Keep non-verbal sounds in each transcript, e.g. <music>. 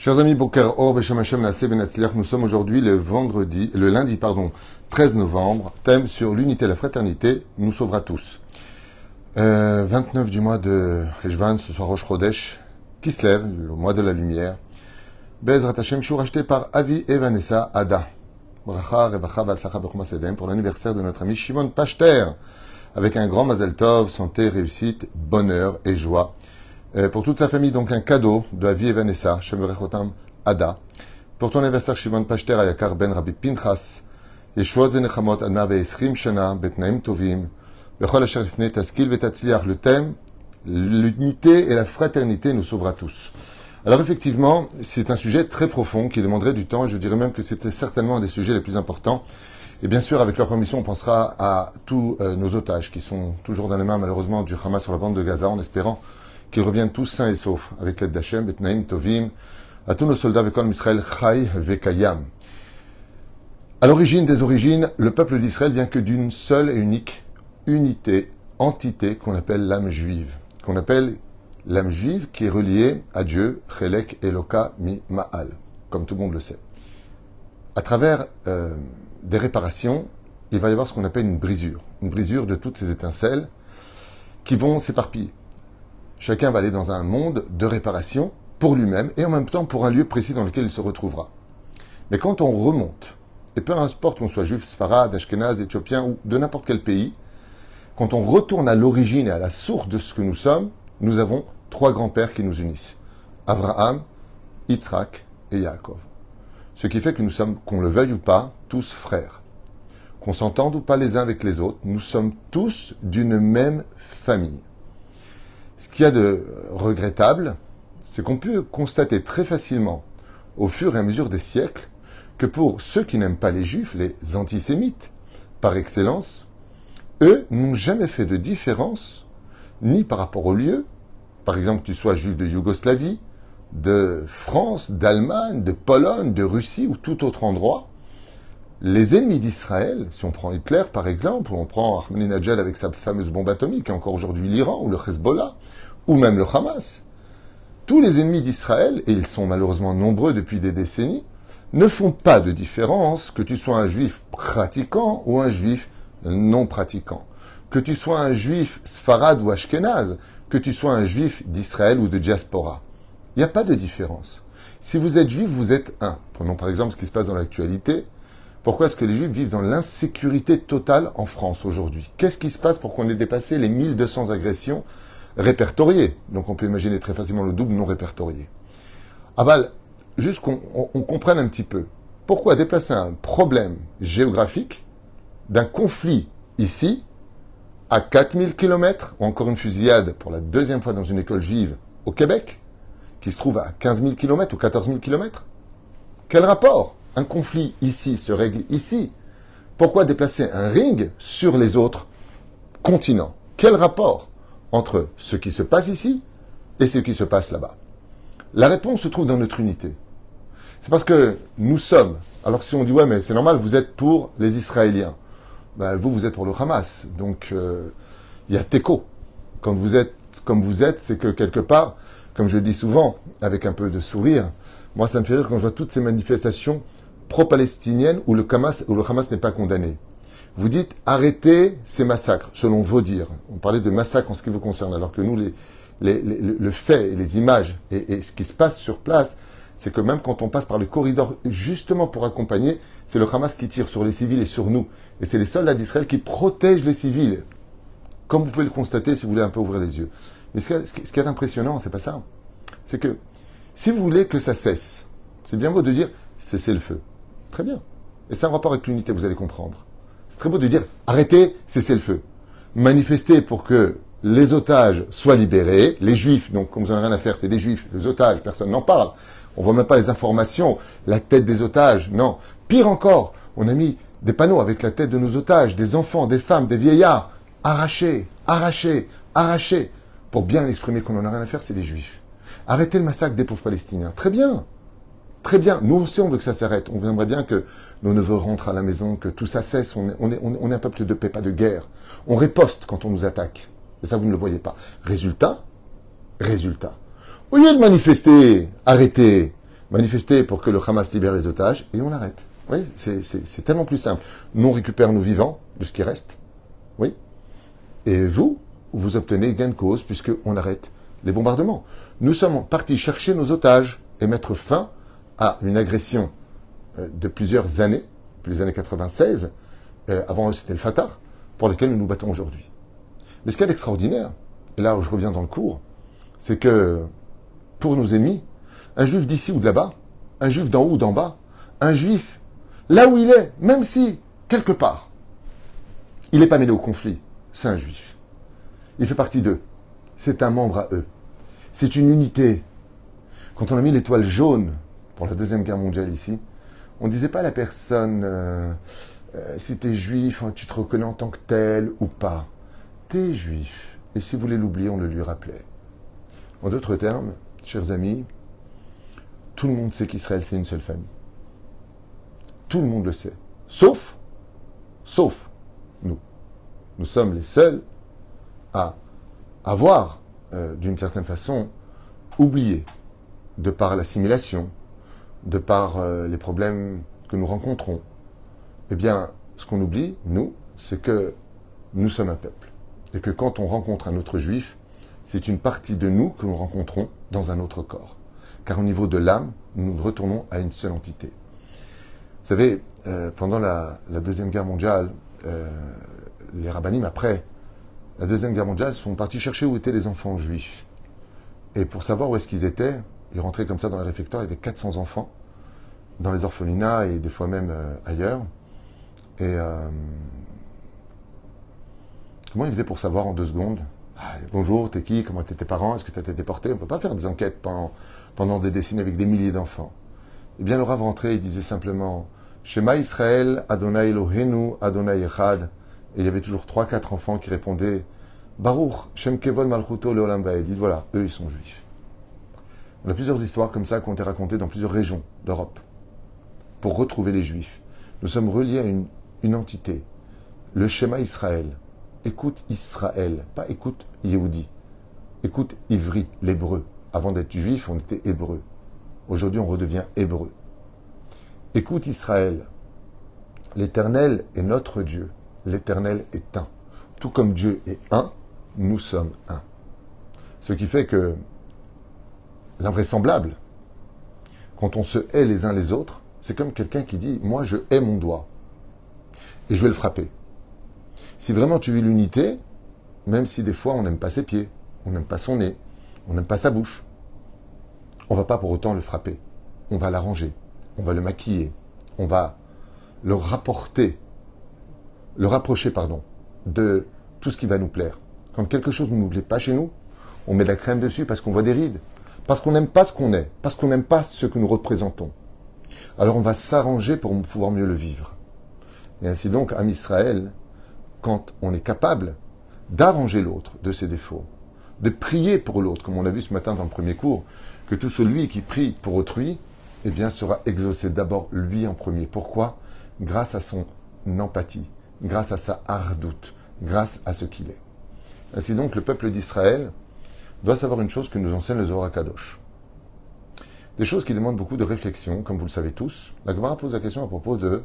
Chers amis, Boker Or, nous sommes aujourd'hui le vendredi, le lundi, pardon, 13 novembre, thème sur l'unité et la fraternité, nous sauvera tous. Euh, 29 du mois de Rejvan, ce soir Rosh Chodesh, qui se lève, le mois de la lumière. Bezrat Hashem, acheté par Avi et Vanessa Ada. Pour l'anniversaire de notre ami Shimon Pachter, avec un grand Mazel Tov, santé, réussite, bonheur et joie. Euh, pour toute sa famille, donc un cadeau de Avi et Vanessa, Shemerechotam Ada. Pour ton anniversaire, Shimon Pachter, Ayakar Ben Rabbi Pinchas, Yeshuot Venechamot Anna Ve'esrim Shana, Betnaim Tovim, Bechol Asher Ifne Taskil le thème, l'unité et la fraternité nous sauvera tous. Alors effectivement, c'est un sujet très profond qui demanderait du temps, et je dirais même que c'était certainement un des sujets les plus importants. Et bien sûr, avec leur permission, on pensera à tous euh, nos otages qui sont toujours dans les mains, malheureusement, du Hamas sur la bande de Gaza, en espérant qu'ils reviennent tous sains et saufs, avec l'aide d'Hachem, Betnaim, Tovim, à tous nos soldats avec Israël, Chai, Vekayam. À l'origine des origines, le peuple d'Israël vient que d'une seule et unique unité, entité qu'on appelle l'âme juive, qu'on appelle l'âme juive qui est reliée à Dieu, Chelek Eloka Mi Ma'al, comme tout le monde le sait. À travers euh, des réparations, il va y avoir ce qu'on appelle une brisure, une brisure de toutes ces étincelles qui vont s'éparpiller. Chacun va aller dans un monde de réparation pour lui-même et en même temps pour un lieu précis dans lequel il se retrouvera. Mais quand on remonte, et peu importe qu'on soit juif, sfarad, ashkenaz, éthiopien ou de n'importe quel pays, quand on retourne à l'origine et à la source de ce que nous sommes, nous avons trois grands-pères qui nous unissent. Abraham, Yitzhak et Yaakov. Ce qui fait que nous sommes, qu'on le veuille ou pas, tous frères. Qu'on s'entende ou pas les uns avec les autres, nous sommes tous d'une même famille. Ce qu'il y a de regrettable, c'est qu'on peut constater très facilement, au fur et à mesure des siècles, que pour ceux qui n'aiment pas les juifs, les antisémites, par excellence, eux n'ont jamais fait de différence, ni par rapport au lieu, par exemple que tu sois juif de Yougoslavie, de France, d'Allemagne, de Pologne, de Russie ou tout autre endroit, les ennemis d'Israël, si on prend Hitler par exemple, ou on prend Ahmadinejad avec sa fameuse bombe atomique, et encore aujourd'hui l'Iran, ou le Hezbollah, ou même le Hamas, tous les ennemis d'Israël, et ils sont malheureusement nombreux depuis des décennies, ne font pas de différence que tu sois un juif pratiquant ou un juif non pratiquant. Que tu sois un juif sfarad ou ashkenaz, que tu sois un juif d'Israël ou de diaspora. Il n'y a pas de différence. Si vous êtes juif, vous êtes un. Prenons par exemple ce qui se passe dans l'actualité. Pourquoi est-ce que les juifs vivent dans l'insécurité totale en France aujourd'hui? Qu'est-ce qui se passe pour qu'on ait dépassé les 1200 agressions répertoriées? Donc on peut imaginer très facilement le double non répertorié. Aval, juste qu'on on comprenne un petit peu. Pourquoi déplacer un problème géographique d'un conflit ici à 4000 km, ou encore une fusillade pour la deuxième fois dans une école juive au Québec, qui se trouve à 15 000 km ou 14 000 km Quel rapport? Un conflit ici se règle ici. Pourquoi déplacer un ring sur les autres continents? Quel rapport entre ce qui se passe ici et ce qui se passe là-bas? La réponse se trouve dans notre unité. C'est parce que nous sommes, alors si on dit ouais mais c'est normal, vous êtes pour les Israéliens ben, vous, vous êtes pour le Hamas. Donc, euh, il y a Teco. Quand vous êtes comme vous êtes, c'est que quelque part, comme je le dis souvent, avec un peu de sourire, moi, ça me fait rire quand je vois toutes ces manifestations pro-palestiniennes où le Hamas, n'est pas condamné. Vous dites arrêtez ces massacres, selon vos dires. On parlait de massacres en ce qui vous concerne, alors que nous, les, les, le fait les images et, et ce qui se passe sur place, c'est que même quand on passe par le corridor justement pour accompagner, c'est le Hamas qui tire sur les civils et sur nous. Et c'est les soldats d'Israël qui protègent les civils. Comme vous pouvez le constater si vous voulez un peu ouvrir les yeux. Mais ce qui est, impressionnant, c'est pas ça. C'est que si vous voulez que ça cesse, c'est bien beau de dire cessez le feu. Très bien. Et c'est un rapport avec l'unité, vous allez comprendre. C'est très beau de dire arrêtez, cessez le feu. Manifestez pour que les otages soient libérés, les juifs, donc comme vous n'en rien à faire, c'est des juifs, les otages, personne n'en parle. On voit même pas les informations, la tête des otages, non. Pire encore, on a mis des panneaux avec la tête de nos otages, des enfants, des femmes, des vieillards, arrachés, arrachés, arrachés, pour bien exprimer qu'on n'en a rien à faire, c'est des juifs. Arrêtez le massacre des pauvres Palestiniens. Très bien. Très bien. Nous aussi, on veut que ça s'arrête. On aimerait bien que nos neveux rentrent à la maison, que tout ça cesse. On est, on est, un peuple de paix, pas de guerre. On riposte quand on nous attaque. Mais ça, vous ne le voyez pas. Résultat, résultat. Au lieu de manifester, arrêtez, manifester pour que le Hamas libère les otages et on arrête. Oui, c'est tellement plus simple. Nous, on récupère nos vivants de ce qui reste. Oui. Et vous, vous obtenez gain de cause puisqu'on arrête les bombardements. Nous sommes partis chercher nos otages et mettre fin à une agression euh, de plusieurs années, depuis les années 96, euh, avant eux c'était le Fatah, pour lequel nous nous battons aujourd'hui. Mais ce qui est extraordinaire, et là où je reviens dans le cours, c'est que pour nos ennemis, un juif d'ici ou de là-bas, un juif d'en haut ou d'en bas, un juif là où il est, même si, quelque part, il n'est pas mêlé au conflit, c'est un juif. Il fait partie d'eux. C'est un membre à eux. C'est une unité. Quand on a mis l'étoile jaune pour la Deuxième Guerre mondiale ici, on ne disait pas à la personne euh, euh, si tu es juif, tu te reconnais en tant que tel ou pas. Tu es juif. Et si vous voulez l'oublier, on le lui rappelait. En d'autres termes, chers amis, tout le monde sait qu'Israël, c'est une seule famille. Tout le monde le sait. Sauf, sauf nous. Nous sommes les seuls à avoir, euh, d'une certaine façon, oublié, de par l'assimilation, de par euh, les problèmes que nous rencontrons. Eh bien, ce qu'on oublie, nous, c'est que nous sommes un peuple. Et que quand on rencontre un autre juif, c'est une partie de nous que nous rencontrons dans un autre corps car au niveau de l'âme, nous retournons à une seule entité. Vous savez, euh, pendant la, Deuxième Guerre mondiale, euh, les rabbinim, après la Deuxième Guerre mondiale, sont partis chercher où étaient les enfants juifs. Et pour savoir où est-ce qu'ils étaient, ils rentraient comme ça dans les réfectoires, il y avait 400 enfants, dans les orphelinats et des fois même euh, ailleurs. Et comment ils faisaient pour savoir en deux secondes? Ah, Bonjour, t'es qui? Comment étaient tes parents? Est-ce que tu as été déporté? On ne peut pas faire des enquêtes pendant des décennies avec des milliers d'enfants. Eh bien, le rentrait il disait simplement Shema Israël, Adonai Elohenu, Adonai Echad. Et il y avait toujours trois, quatre enfants qui répondaient Baruch, Shem Kevon Malchuto Leolam Dites voilà, eux, ils sont juifs. On a plusieurs histoires comme ça qui ont été racontées dans plusieurs régions d'Europe pour retrouver les juifs. Nous sommes reliés à une, entité, le Shema Israël. Écoute Israël, pas écoute Yehudi. Écoute Ivri, l'hébreu. Avant d'être juif, on était hébreu. Aujourd'hui, on redevient hébreu. Écoute Israël, l'Éternel est notre Dieu. L'Éternel est un. Tout comme Dieu est un, nous sommes un. Ce qui fait que l'invraisemblable, quand on se hait les uns les autres, c'est comme quelqu'un qui dit Moi, je hais mon doigt et je vais le frapper. Si vraiment tu vis l'unité, même si des fois on n'aime pas ses pieds, on n'aime pas son nez, on n'aime pas sa bouche. On va pas pour autant le frapper. On va l'arranger. On va le maquiller. On va le rapporter, le rapprocher, pardon, de tout ce qui va nous plaire. Quand quelque chose ne nous plaît pas chez nous, on met de la crème dessus parce qu'on voit des rides, parce qu'on n'aime pas ce qu'on est, parce qu'on n'aime pas ce que nous représentons. Alors on va s'arranger pour pouvoir mieux le vivre. Et ainsi donc, à Israël, quand on est capable d'arranger l'autre de ses défauts, de prier pour l'autre, comme on l'a vu ce matin dans le premier cours, que tout celui qui prie pour autrui, eh bien, sera exaucé d'abord lui en premier. Pourquoi? Grâce à son empathie, grâce à sa hardoute, grâce à ce qu'il est. Ainsi donc, le peuple d'Israël doit savoir une chose que nous enseigne le Zohar Kadosh. Des choses qui demandent beaucoup de réflexion, comme vous le savez tous. La Gemara pose la question à propos de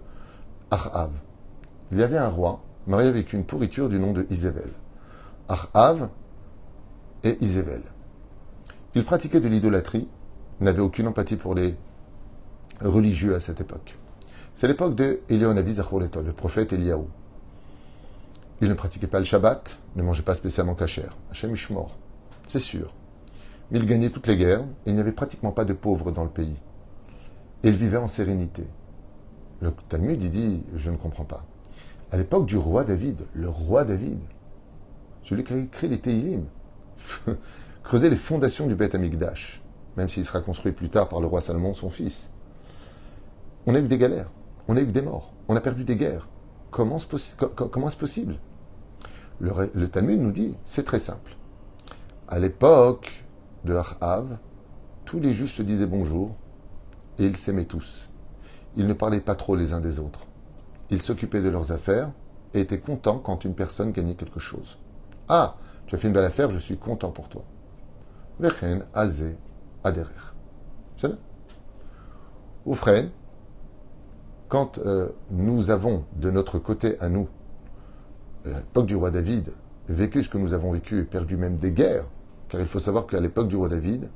Ahav. Il y avait un roi marié avec une pourriture du nom de Isével. Ahav et Isével. Il pratiquait de l'idolâtrie, n'avait aucune empathie pour les religieux à cette époque. C'est l'époque de Elionavi le prophète Eliaou. Il ne pratiquait pas le Shabbat, ne mangeait pas spécialement kasher. Hachem mort, c'est sûr. Mais il gagnait toutes les guerres il n'y avait pratiquement pas de pauvres dans le pays. Et il vivait en sérénité. Le Talmud, il dit, je ne comprends pas. À l'époque du roi David, le roi David, celui qui a écrit les Teilim, <laughs> creuser les fondations du Beth Amikdash, même s'il sera construit plus tard par le roi Salomon, son fils. On a eu des galères, on a eu des morts, on a perdu des guerres. Comment est-ce possible? Le, Talmud nous dit, c'est très simple. À l'époque de Ahav, tous les juifs se disaient bonjour et ils s'aimaient tous. Ils ne parlaient pas trop les uns des autres. Ils s'occupaient de leurs affaires et étaient contents quand une personne gagnait quelque chose. Ah, tu as fait une belle affaire, je suis content pour toi. Vechen alze aderer. C'est Ou frère, quand euh, nous avons de notre côté à nous, à l'époque du roi David, vécu ce que nous avons vécu et perdu même des guerres, car il faut savoir qu'à l'époque du roi David,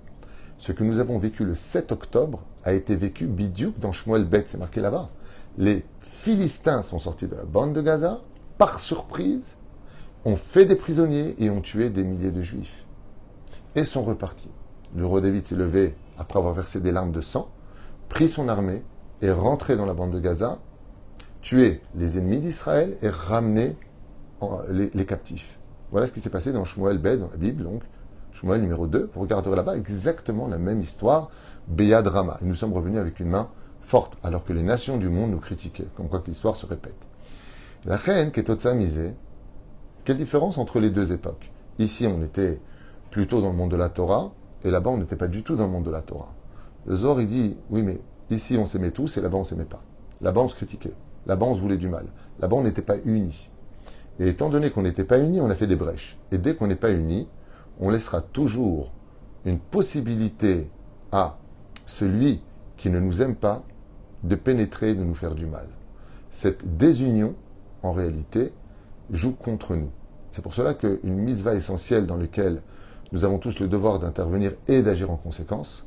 ce que nous avons vécu le 7 octobre a été vécu bidiouk dans Shmuel Bet, c'est marqué là-bas. Les Philistins sont sortis de la bande de Gaza, par surprise, ont fait des prisonniers et ont tué des milliers de juifs. Et sont repartis. Le roi David s'est levé après avoir versé des larmes de sang, pris son armée et rentré dans la bande de Gaza, tué les ennemis d'Israël et ramené les, les, captifs. Voilà ce qui s'est passé dans Shmuel Bet, dans la Bible, donc Shmuel numéro 2. Vous regarderez là-bas exactement la même histoire, Béad Rama. Et nous sommes revenus avec une main forte, alors que les nations du monde nous critiquaient, comme quoi que l'histoire se répète. La reine qui est misée, quelle différence entre les deux époques? Ici, on était plutôt dans le monde de la Torah, et là-bas, on n'était pas du tout dans le monde de la Torah. Le Zor, il dit, oui, mais ici, on s'aimait tous, et là-bas, on s'aimait pas. Là-bas, on se critiquait. Là-bas, on se voulait du mal. Là-bas, on n'était pas unis. Et étant donné qu'on n'était pas unis, on a fait des brèches. Et dès qu'on n'est pas unis, on laissera toujours une possibilité à celui qui ne nous aime pas de pénétrer, de nous faire du mal. Cette désunion, en réalité, joue contre nous. C'est pour cela qu'une mise va essentielle dans laquelle nous avons tous le devoir d'intervenir et d'agir en conséquence,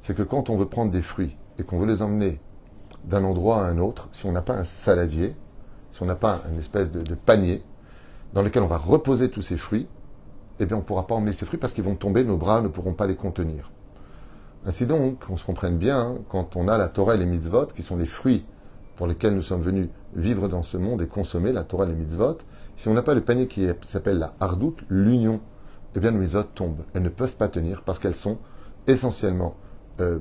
c'est que quand on veut prendre des fruits et qu'on veut les emmener d'un endroit à un autre, si on n'a pas un saladier, si on n'a pas une espèce de, panier dans lequel on va reposer tous ces fruits, eh bien on ne pourra pas emmener ces fruits parce qu'ils vont tomber, nos bras ne pourront pas les contenir. Ainsi donc, on se comprenne bien, hein, quand on a la Torah et les mitzvot, qui sont les fruits pour lesquels nous sommes venus vivre dans ce monde et consommer la Torah et les mitzvot, si on n'a pas le panier qui s'appelle la hardout, l'union, eh bien nos mitzvot tombent. Elles ne peuvent pas tenir parce qu'elles sont essentiellement euh,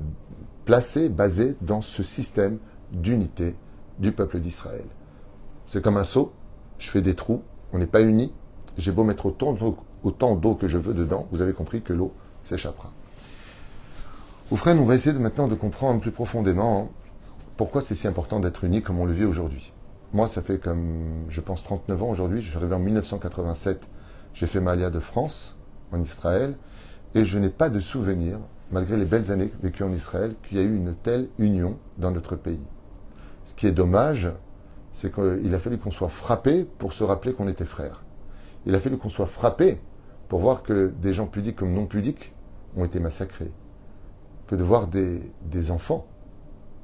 placées, basées dans ce système d'unité du peuple d'Israël. C'est comme un seau, je fais des trous, on n'est pas unis, j'ai beau mettre autant d'eau que je veux dedans, vous avez compris que l'eau s'échappera. Oufren, on va essayer de, maintenant de comprendre plus profondément pourquoi c'est si important d'être unis comme on le vit aujourd'hui. Moi, ça fait comme, je pense, 39 ans aujourd'hui. Je suis arrivé en 1987. J'ai fait Malia de France, en Israël, et je n'ai pas de souvenir, malgré les belles années vécues en Israël, qu'il y a eu une telle union dans notre pays. Ce qui est dommage, c'est qu'il a fallu qu'on soit frappé pour se rappeler qu'on était frères. Il a fallu qu'on soit frappé pour voir que des gens pudiques comme non pudiques ont été massacrés que de voir des, des enfants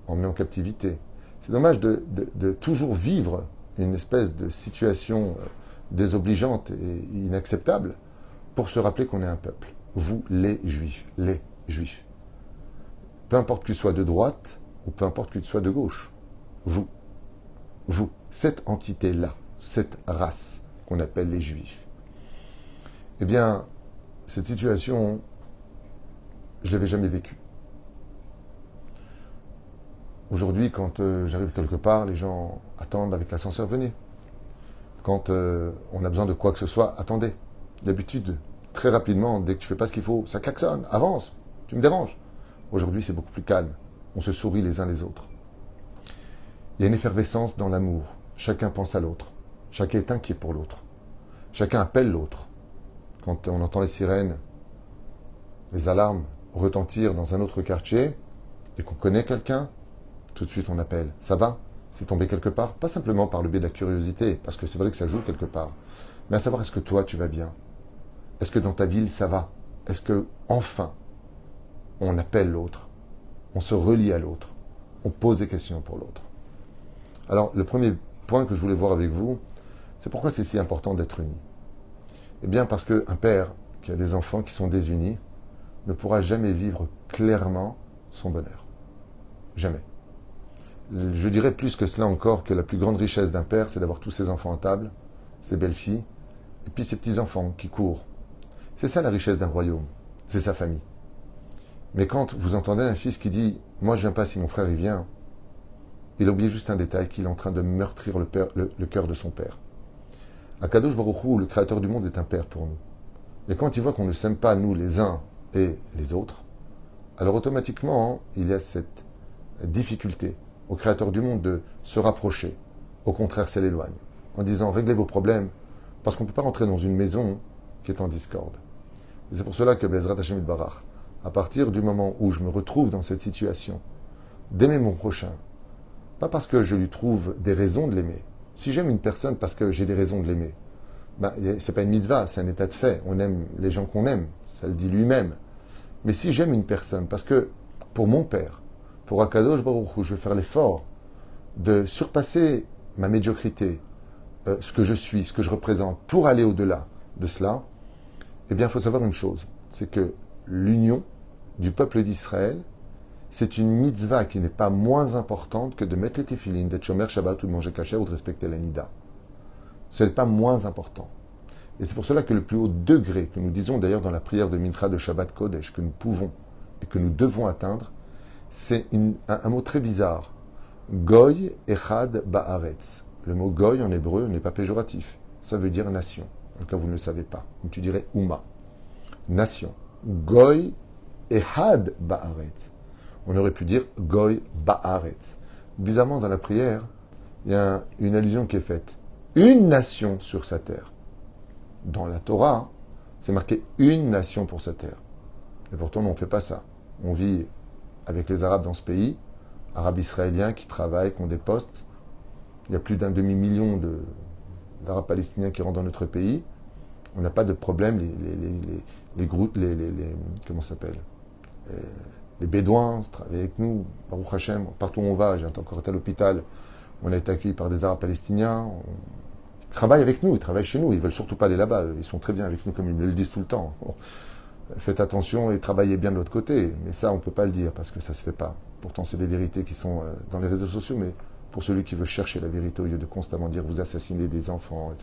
emmenés en captivité. C'est dommage de, toujours vivre une espèce de situation euh, désobligeante et inacceptable pour se rappeler qu'on est un peuple. Vous, les juifs, les juifs. Peu importe qu'il soit de droite ou peu importe qu'il soit de gauche. Vous, vous, cette entité-là, cette race qu'on appelle les juifs. Eh bien, cette situation, je ne l'avais jamais vécue. Aujourd'hui, quand euh, j'arrive quelque part, les gens attendent avec l'ascenseur, venez. Quand euh, on a besoin de quoi que ce soit, attendez. D'habitude, très rapidement, dès que tu fais pas ce qu'il faut, ça klaxonne, avance, tu me déranges. Aujourd'hui, c'est beaucoup plus calme. On se sourit les uns les autres. Il y a une effervescence dans l'amour. Chacun pense à l'autre. Chacun est inquiet pour l'autre. Chacun appelle l'autre. Quand on entend les sirènes, les alarmes retentir dans un autre quartier et qu'on connaît quelqu'un, tout de suite on appelle. Ça va? C'est tombé quelque part? Pas simplement par le biais de la curiosité, parce que c'est vrai que ça joue quelque part. Mais à savoir, est-ce que toi tu vas bien? Est-ce que dans ta ville ça va? Est-ce que, enfin, on appelle l'autre? On se relie à l'autre? On pose des questions pour l'autre? Alors, le premier point que je voulais voir avec vous, c'est pourquoi c'est si important d'être uni. Eh bien, parce qu'un père qui a des enfants qui sont désunis ne pourra jamais vivre clairement son bonheur. Jamais. Je dirais plus que cela encore que la plus grande richesse d'un père, c'est d'avoir tous ses enfants à table, ses belles-filles, et puis ses petits-enfants qui courent. C'est ça la richesse d'un royaume, c'est sa famille. Mais quand vous entendez un fils qui dit Moi je viens pas si mon frère y vient, il oublie juste un détail qu'il est en train de meurtrir le, cœur de son père. Akadosh Baruch le créateur du monde, est un père pour nous. Et quand il voit qu'on ne s'aime pas, nous, les uns et les autres, alors automatiquement, il y a cette difficulté au Créateur du monde de se rapprocher. Au contraire, c'est l'éloigne. En disant réglez vos problèmes, parce qu'on ne peut pas rentrer dans une maison qui est en discorde. c'est pour cela que Bezrat Hashem Barach, à partir du moment où je me retrouve dans cette situation, d'aimer mon prochain, pas parce que je lui trouve des raisons de l'aimer. Si j'aime une personne parce que j'ai des raisons de l'aimer, ben, c'est pas une mitzvah, c'est un état de fait. On aime les gens qu'on aime, ça le dit lui-même. Mais si j'aime une personne parce que pour mon père, pour Akadosh Baruch je vais faire l'effort de surpasser ma médiocrité, euh, ce que je suis, ce que je représente, pour aller au-delà de cela, eh bien, il faut savoir une chose, c'est que l'union du peuple d'Israël, c'est une mitzvah qui n'est pas moins importante que de mettre les téfilines, d'être chomer Shabbat ou de manger cachet ou de respecter la nida. Ce n'est pas moins important. Et c'est pour cela que le plus haut degré que nous disons d'ailleurs dans la prière de Mintra de Shabbat Kodesh, que nous pouvons et que nous devons atteindre, c'est un, mot très bizarre. Goy Echad Ba'aretz. Le mot Goy en hébreu n'est pas péjoratif. Ça veut dire nation. En cas, vous ne le savez pas. Tu dirais Uma. Nation. Goy Ehad Ba'aretz. On aurait pu dire Goy Ba'aretz. Bizarrement, dans la prière, il y a une allusion qui est faite. Une nation sur sa terre. Dans la Torah, c'est marqué une nation pour sa terre. Et pourtant, on ne fait pas ça. On vit avec les Arabes dans ce pays, Arabes israéliens qui travaillent, qui ont des postes. Il y a plus d'un demi-million d'Arabes palestiniens qui rentrent dans notre pays. On n'a pas de problème. Les, les, groupes, les, comment s'appelle euh, Les Bédouins travaillent avec nous. Baruch Hashem, partout où on va, j'ai encore été à l'hôpital, on a été accueillis par des Arabes palestiniens. Ils travaillent avec nous, ils travaillent chez nous. Ils veulent surtout pas aller là-bas. Ils sont très bien avec nous, comme ils le disent tout le temps faites attention et travaillez bien de l'autre côté. Mais ça, on ne peut pas le dire parce que ça ne se fait pas. Pourtant, c'est des vérités qui sont euh, dans les réseaux sociaux, mais pour celui qui veut chercher la vérité au lieu de constamment dire vous assassinez des enfants,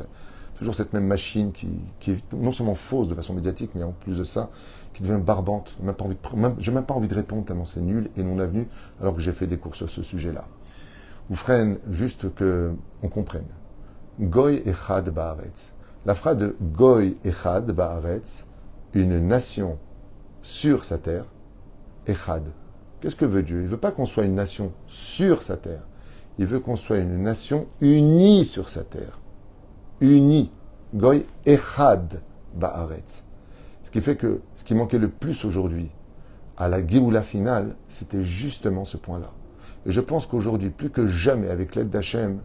toujours cette même machine qui, est non seulement fausse de façon médiatique, mais en plus de ça, qui devient barbante. Je n'ai même pas envie de répondre tellement c'est nul et non avenu, alors que j'ai fait des cours sur ce sujet-là. Ou freine juste que on comprenne. Goy Echad Baaretz. La phrase de Goy Echad Baaretz, une nation sur sa terre, Echad. Qu'est-ce que veut Dieu? Il veut pas qu'on soit une nation sur sa terre. Il veut qu'on soit une nation unie sur sa terre. Unie. Goy Echad Ba'aretz. Ce qui fait que ce qui manquait le plus aujourd'hui à la Géoula finale, c'était justement ce point-là. Et je pense qu'aujourd'hui, plus que jamais, avec l'aide d'Hachem,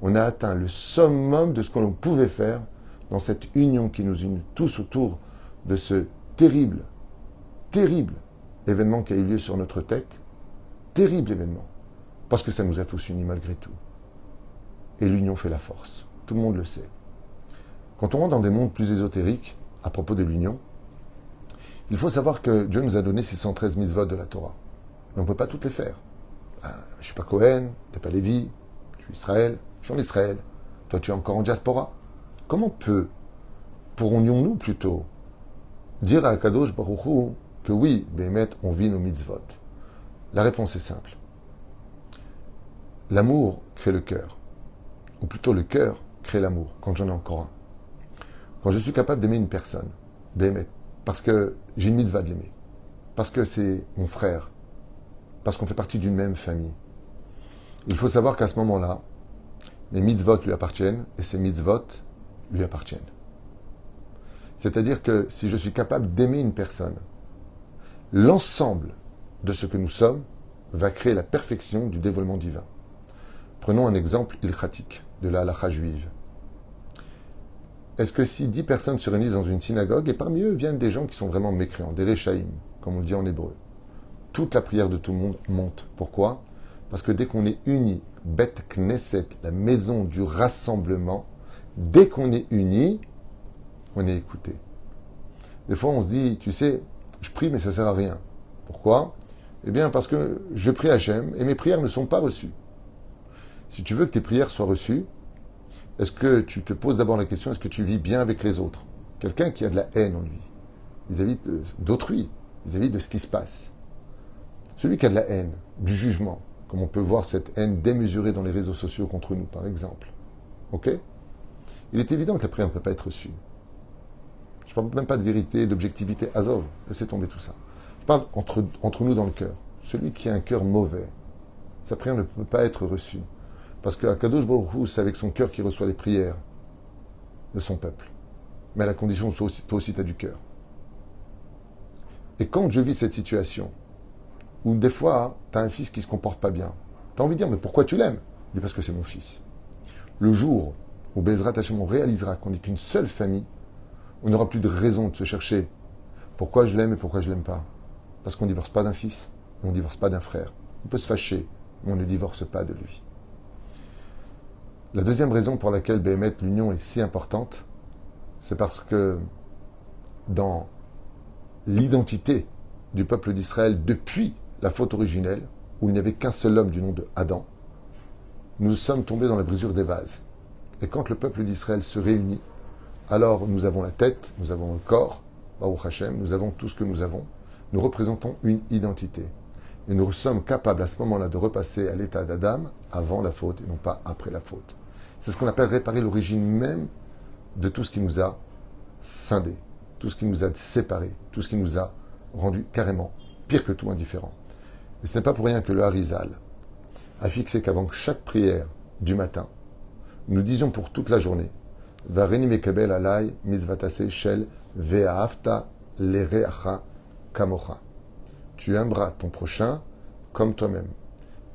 on a atteint le summum de ce que l'on pouvait faire dans cette union qui nous unit tous autour de ce terrible, terrible événement qui a eu lieu sur notre tête, terrible événement, parce que ça nous a tous unis malgré tout. Et l'union fait la force, tout le monde le sait. Quand on rentre dans des mondes plus ésotériques, à propos de l'union, il faut savoir que Dieu nous a donné ces 113 mitzvot de la Torah. Mais on ne peut pas toutes les faire. Ah, je ne suis pas Cohen, tu n'es pas Lévi, je suis Israël, je suis en Israël. Toi, tu es encore en diaspora. Comment peut, pourrions-nous plutôt, dire à Kadosh Baruchou que oui, Bémet, on vit nos mitzvot? La réponse est simple. L'amour crée le cœur. Ou plutôt le cœur crée l'amour, quand j'en ai encore un. Quand je suis capable d'aimer une personne, Bémet, parce que j'ai une mitzvah de l'aimer, parce que c'est mon frère, parce qu'on fait partie d'une même famille. Il faut savoir qu'à ce moment-là, les mitzvot lui appartiennent et ces mitzvot lui appartiennent. C'est-à-dire que si je suis capable d'aimer une personne, l'ensemble de ce que nous sommes va créer la perfection du dévoilement divin. Prenons un exemple ilchatique de la halakha juive. Est-ce que si dix personnes se réunissent dans une synagogue et parmi eux viennent des gens qui sont vraiment mécréants, des rechaïm, comme on le dit en hébreu, toute la prière de tout le monde monte. Pourquoi? Parce que dès qu'on est unis, Bet Knesset, la maison du rassemblement, dès qu'on est unis, on est écouté. Des fois, on se dit, tu sais, je prie, mais ça sert à rien. Pourquoi? Eh bien, parce que je prie à Hachem et mes prières ne sont pas reçues. Si tu veux que tes prières soient reçues, est-ce que tu te poses d'abord la question, est-ce que tu vis bien avec les autres? Quelqu'un qui a de la haine en lui, vis-à-vis d'autrui, vis-à-vis de ce qui se passe. Celui qui a de la haine, du jugement, comme on peut voir cette haine démesurée dans les réseaux sociaux contre nous, par exemple. Ok? Il est évident que la prière ne peut pas être reçue. Je ne parle même pas de vérité, d'objectivité. Azov, laissez tomber tout ça. Je parle entre, entre nous dans le cœur. Celui qui a un cœur mauvais, sa prière ne peut pas être reçue. Parce que Akadosh c'est avec son cœur qu'il reçoit les prières de son peuple. Mais à la condition que toi aussi tu as du cœur. Et quand je vis cette situation, Ou des fois, tu as un fils qui se comporte pas bien. Tu as envie de dire, mais pourquoi tu l'aimes? Dit, parce que c'est mon fils. Le jour où Bezrat Hashem, on réalisera qu'on n'est qu'une seule famille, on n'aura plus de raison de se chercher pourquoi je l'aime et pourquoi je l'aime pas. Parce qu'on ne divorce pas d'un fils, on ne divorce pas d'un frère. On peut se fâcher, mais on ne divorce pas de lui. La deuxième raison pour laquelle Béhémet, l'union est si importante, c'est parce que dans l'identité du peuple d'Israël depuis la faute originelle, où il n'y avait qu'un seul homme du nom de Adam, nous sommes tombés dans la brisure des vases. Et quand le peuple d'Israël se réunit, alors nous avons la tête, nous avons le corps, Baruch Hashem, nous avons tout ce que nous avons, nous représentons une identité. Et nous sommes capables à ce moment-là de repasser à l'état d'Adam avant la faute et non pas après la faute. C'est ce qu'on appelle réparer l'origine même de tout ce qui nous a scindés, tout ce qui nous a séparés, tout ce qui nous a rendus carrément pire que tout indifférents. Et ce n'est pas pour rien que le Harizal a fixé qu'avant chaque prière du matin, nous disions pour toute la journée Vareni mekabel alay misvatase shel ve'afta lereacha kamocha. Tu aimeras ton prochain comme toi-même.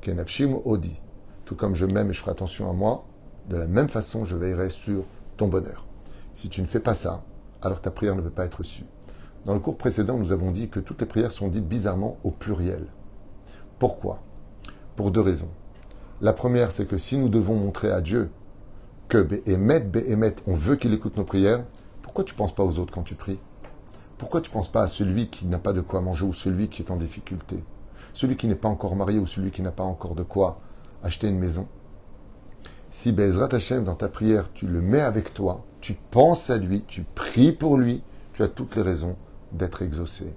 Kenafshim odi. Tout comme je m'aime et je ferai attention à moi, de la même façon je veillerai sur ton bonheur. Si tu ne fais pas ça, alors ta prière ne peut pas être reçue. Dans le cours précédent, nous avons dit que toutes les prières sont dites bizarrement au pluriel. Pourquoi? Pour deux raisons. La première, c'est que si nous devons montrer à Dieu que Béhémet, Béhémet, on veut qu'il écoute nos prières, pourquoi tu ne penses pas aux autres quand tu pries? Pourquoi tu ne penses pas à celui qui n'a pas de quoi manger ou celui qui est en difficulté? Celui qui n'est pas encore marié ou celui qui n'a pas encore de quoi acheter une maison? Si Bezrat Hashem, dans ta prière, tu le mets avec toi, tu penses à lui, tu pries pour lui, tu as toutes les raisons d'être exaucé.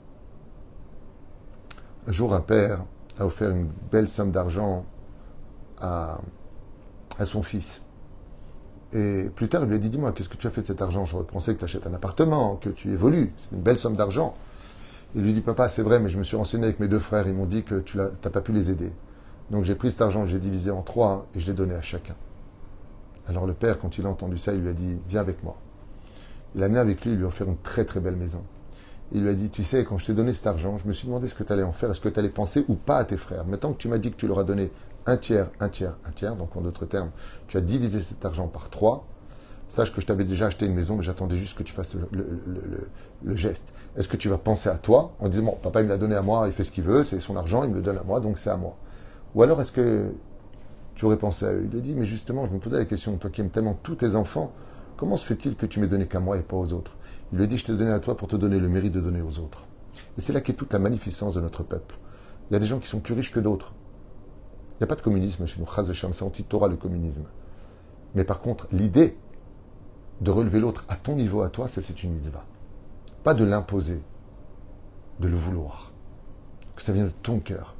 Un jour, un père a offert une belle somme d'argent à, son fils. Et plus tard, il lui a dit Dis-moi, qu'est-ce que tu as fait de cet argent? J'aurais pensé que tu achètes un appartement, que tu évolues. C'est une belle somme d'argent. Il lui dit Papa, c'est vrai, mais je me suis renseigné avec mes deux frères. Ils m'ont dit que tu n'as pas pu les aider. Donc j'ai pris cet argent, j'ai divisé en trois et je l'ai donné à chacun. Alors le père, quand il a entendu ça, il lui a dit Viens avec moi. Il a amené avec lui, il lui a offert une très très belle maison. Il lui a dit Tu sais, quand je t'ai donné cet argent, je me suis demandé ce que tu allais en faire. Est-ce que tu allais penser ou pas à tes frères? Maintenant que tu m'as dit que tu leur as donné un tiers, un tiers, un tiers, donc en d'autres termes, tu as divisé cet argent par trois, sache que je t'avais déjà acheté une maison, mais j'attendais juste que tu fasses le, geste. Est-ce que tu vas penser à toi en disant, bon, papa il me l'a donné à moi, il fait ce qu'il veut, c'est son argent, il me le donne à moi, donc c'est à moi? Ou alors est-ce que tu aurais pensé à eux Il a dit, mais justement, je me posais la question, toi qui aimes tellement tous tes enfants, comment se fait-il que tu m'aies donné qu'à moi et pas aux autres? Il lui a dit, je t'ai donné à toi pour te donner le mérite de donner aux autres. Et c'est là qu'est toute la magnificence de notre peuple. Il y a des gens qui sont plus riches que d'autres. Il n'y a pas de communisme chez nous. C'est anti-Torah le communisme. Mais par contre, l'idée de relever l'autre à ton niveau, à toi, ça c'est une mitzvah. Pas de l'imposer, de le vouloir. Que ça vienne de ton cœur.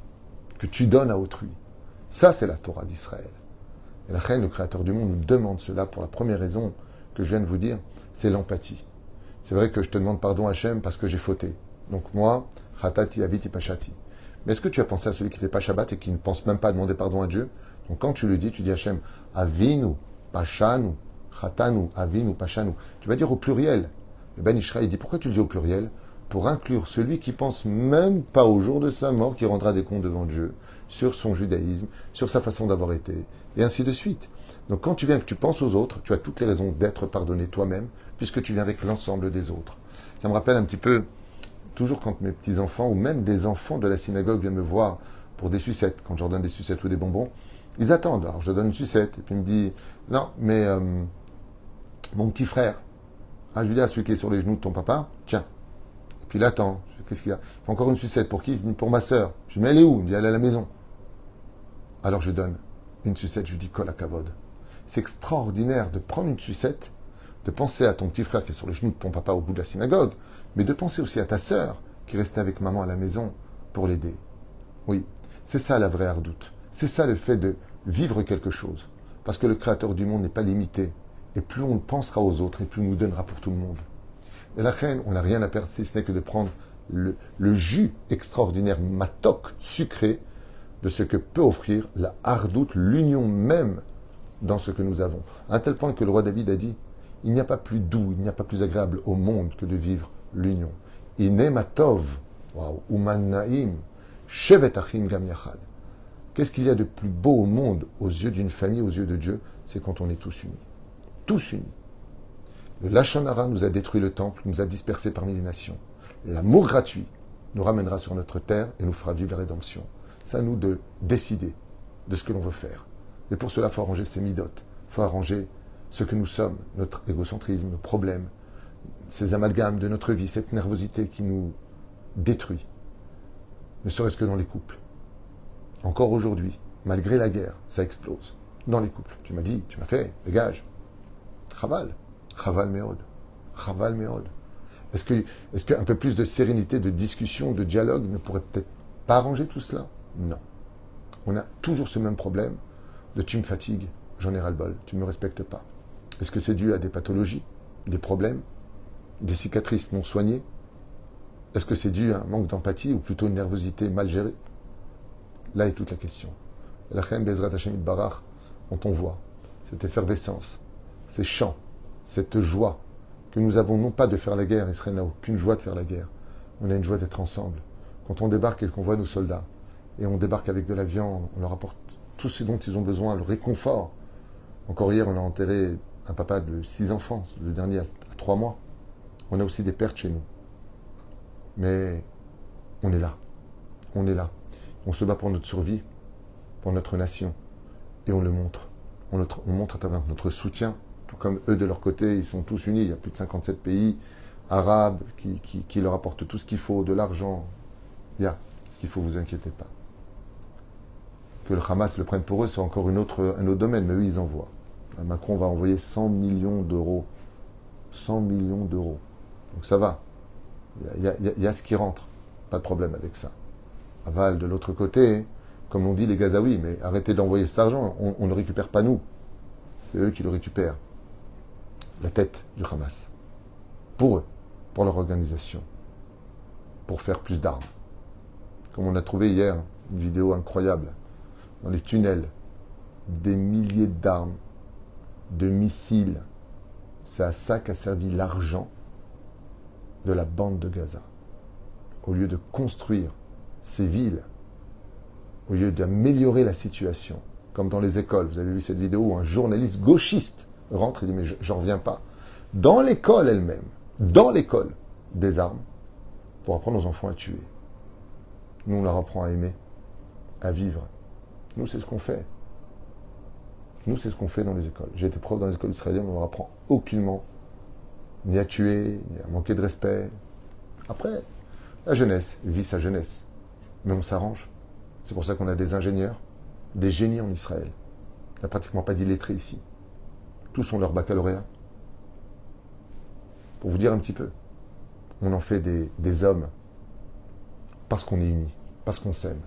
Que tu donnes à autrui. Ça, c'est la Torah d'Israël. Et la reine, le créateur du monde, nous demande cela pour la première raison que je viens de vous dire, c'est l'empathie. C'est vrai que je te demande pardon Hachem parce que j'ai fauté. Donc moi, Khatati Aviti Pachati. Mais est-ce que tu as pensé à celui qui ne fait pas Shabbat et qui ne pense même pas à demander pardon à Dieu Donc quand tu le dis, tu dis Hachem, Avinu, Pachanu, Chatanu, Avinu, Pachanu. Tu vas dire au pluriel. Et Ben Ishra, il dit pourquoi tu le dis au pluriel? Pour inclure celui qui pense même pas au jour de sa mort, qui rendra des comptes devant Dieu, sur son judaïsme, sur sa façon d'avoir été, et ainsi de suite. Donc quand tu viens que tu penses aux autres, tu as toutes les raisons d'être pardonné toi-même, puisque tu viens avec l'ensemble des autres. Ça me rappelle un petit peu toujours quand mes petits-enfants ou même des enfants de la synagogue viennent me voir pour des sucettes, quand je leur donne des sucettes ou des bonbons, ils attendent. Alors je donne une sucette et puis il me dit Non, mais euh, mon petit frère, ah, je celui qui est sur les genoux de ton papa, tiens. Puis il attend. Qu'est-ce qu'il y a Encore une sucette. Pour qui Pour ma sœur. Je dis Mais elle est où Il dit Elle est à la maison. Alors je donne une sucette, je lui dis Kol kavod. C'est extraordinaire de prendre une sucette, de penser à ton petit frère qui est sur les genoux de ton papa au bout de la synagogue, mais de penser aussi à ta sœur qui restait avec maman à la maison pour l'aider. Oui, c'est ça la vraie ardoute. C'est ça le fait de vivre quelque chose. Parce que le Créateur du monde n'est pas limité. Et plus on pensera aux autres, et plus on nous donnera pour tout le monde. Et la reine, on n'a rien à perdre si ce n'est que de prendre le, jus extraordinaire, matok, sucré, de ce que peut offrir la hardoute, l'union même dans ce que nous avons. À un tel point que le roi David a dit il n'y a pas plus doux, il n'y a pas plus agréable au monde que de vivre l'union. Inematov, ou Shevet Achim Gam. Qu'est-ce qu'il y a de plus beau au monde, aux yeux d'une famille, aux yeux de Dieu? C'est quand on est tous unis. Tous unis. Le nous a détruit le temple, nous a dispersés parmi les nations. L'amour gratuit nous ramènera sur notre terre et nous fera vivre la rédemption. C'est à nous de décider de ce que l'on veut faire. Et pour cela, il faut arranger ses midotes. Il faut arranger ce que nous sommes, notre égocentrisme, nos problèmes, ces amalgames de notre vie, cette nervosité qui nous détruit. Ne serait-ce que dans les couples. Encore aujourd'hui, malgré la guerre, ça explose. Dans les couples. Tu m'as dit, tu m'as fait, dégage. Chaval. Chaval Meod. Chaval Meod. Est-ce qu'un peu plus de sérénité, de discussion, de dialogue ne pourrait peut-être pas arranger tout cela? Non. On a toujours ce même problème de tu me fatigues, j'en ai ras-le-bol, tu ne me respectes pas. Est-ce que c'est dû à des pathologies, des problèmes, des cicatrices non soignées? Est-ce que c'est dû à un manque d'empathie ou plutôt une nervosité mal gérée? Là est toute la question. La reine Bezrat Barach, on voit cette effervescence, ces chants, cette joie que nous avons, non pas de faire la guerre, Israël n'a aucune joie de faire la guerre, on a une joie d'être ensemble. Quand on débarque et qu'on voit nos soldats, et on débarque avec de la viande, on leur apporte tout ce dont ils ont besoin, le réconfort. Encore hier, on a enterré un papa de six enfants, le dernier à trois mois. On a aussi des pertes chez nous. Mais on est là. On est là. On se bat pour notre survie, pour notre nation. Et on le montre. On, montre à travers notre soutien, tout comme eux de leur côté, ils sont tous unis. Il y a plus de 57 pays arabes qui, leur apportent tout ce qu'il faut, de l'argent. Il y a ce qu'il faut, vous inquiétez pas. Que le Hamas le prenne pour eux, c'est encore un autre domaine, mais eux, ils envoient. Macron va envoyer 100 millions d'euros. 100 millions d'euros. Donc ça va. Il y, a, ce qui rentre. Pas de problème avec ça. Aval, de l'autre côté, comme on dit les Gazaouis, mais arrêtez d'envoyer cet argent, on, ne récupère pas nous. C'est eux qui le récupèrent. La tête du Hamas. Pour eux, pour leur organisation. Pour faire plus d'armes. Comme on a trouvé hier une vidéo incroyable. Dans les tunnels, des milliers d'armes, de missiles. C'est à ça qu'a servi l'argent de la bande de Gaza. Au lieu de construire ces villes, au lieu d'améliorer la situation, comme dans les écoles, vous avez vu cette vidéo où un journaliste gauchiste rentre et dit mais j'en reviens pas. Dans l'école elle-même, dans l'école, des armes pour apprendre aux enfants à tuer. Nous, on leur apprend à aimer, à vivre. Nous, c'est ce qu'on fait. Nous, c'est ce qu'on fait dans les écoles. J'ai été prof dans les écoles israéliennes, on leur apprend aucunement ni à tuer, ni à manquer de respect. Après, la jeunesse vit sa jeunesse. Mais on s'arrange. C'est pour ça qu'on a des ingénieurs, des génies en Israël. Il n'y a pratiquement pas d'illettrés ici. Tous ont leur baccalauréat. Pour vous dire un petit peu, on en fait des, hommes parce qu'on est unis, parce qu'on s'aime.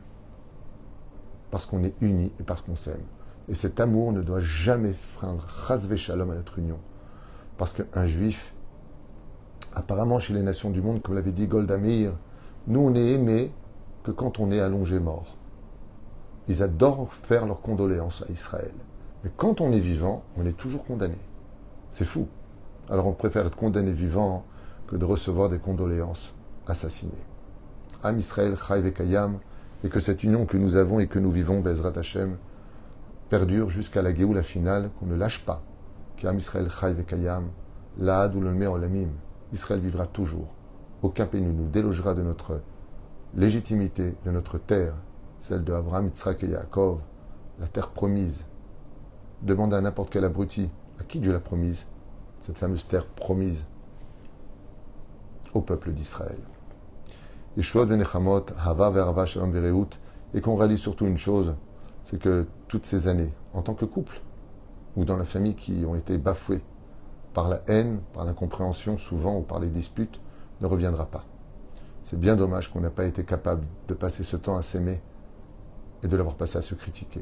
Parce qu'on est unis et parce qu'on s'aime. Et cet amour ne doit jamais freindre Chazve Shalom à notre union. Parce qu'un juif, apparemment chez les nations du monde, comme l'avait dit Goldamir, nous on est aimés que quand on est allongé mort. Ils adorent faire leurs condoléances à Israël. Mais quand on est vivant, on est toujours condamné. C'est fou. Alors on préfère être condamné vivant que de recevoir des condoléances assassinées. Am Israël, Chai Kayam, et que cette union que nous avons et que nous vivons, Bezrat Hashem, perdure jusqu'à la Géoula finale, qu'on ne lâche pas. Qu'Am Israël, Chai Kayam, Laad ou le Olamim, Israël vivra toujours. Aucun pays ne nous délogera de notre légitimité, de notre terre, celle de Abraham, Yitzhak et Yaakov, la terre promise. Demande à n'importe quel abruti à qui Dieu l'a promise, cette fameuse terre promise au peuple d'Israël. Et qu'on réalise surtout une chose, c'est que toutes ces années, en tant que couple, ou dans la famille qui ont été bafouées, par la haine, par l'incompréhension souvent ou par les disputes, ne reviendra pas. C'est bien dommage qu'on n'a pas été capable de passer ce temps à s'aimer et de l'avoir passé à se critiquer.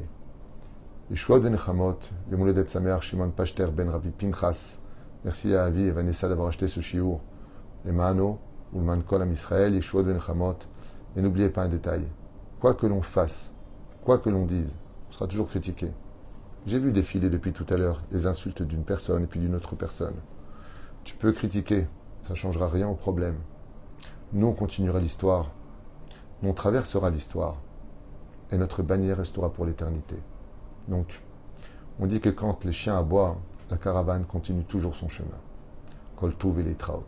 Et ben Chamot, le Sameach Shimon Pachter ben Rabbi Pinchas, merci à Avi et Vanessa d'avoir acheté ce chiour, les Mano, ou le Mankol Am Israël, Yeshua ben Chamot, et n'oubliez pas un détail, quoi que l'on fasse, quoi que l'on dise, on sera toujours critiqué. J'ai vu défiler depuis tout à l'heure les insultes d'une personne et puis d'une autre personne. Tu peux critiquer, ça ne changera rien au problème. Nous, on continuera l'histoire on traversera l'histoire et notre bannière restera pour l'éternité. Donc, on dit que quand les chiens aboient, la caravane continue toujours son chemin. Kol et les traut.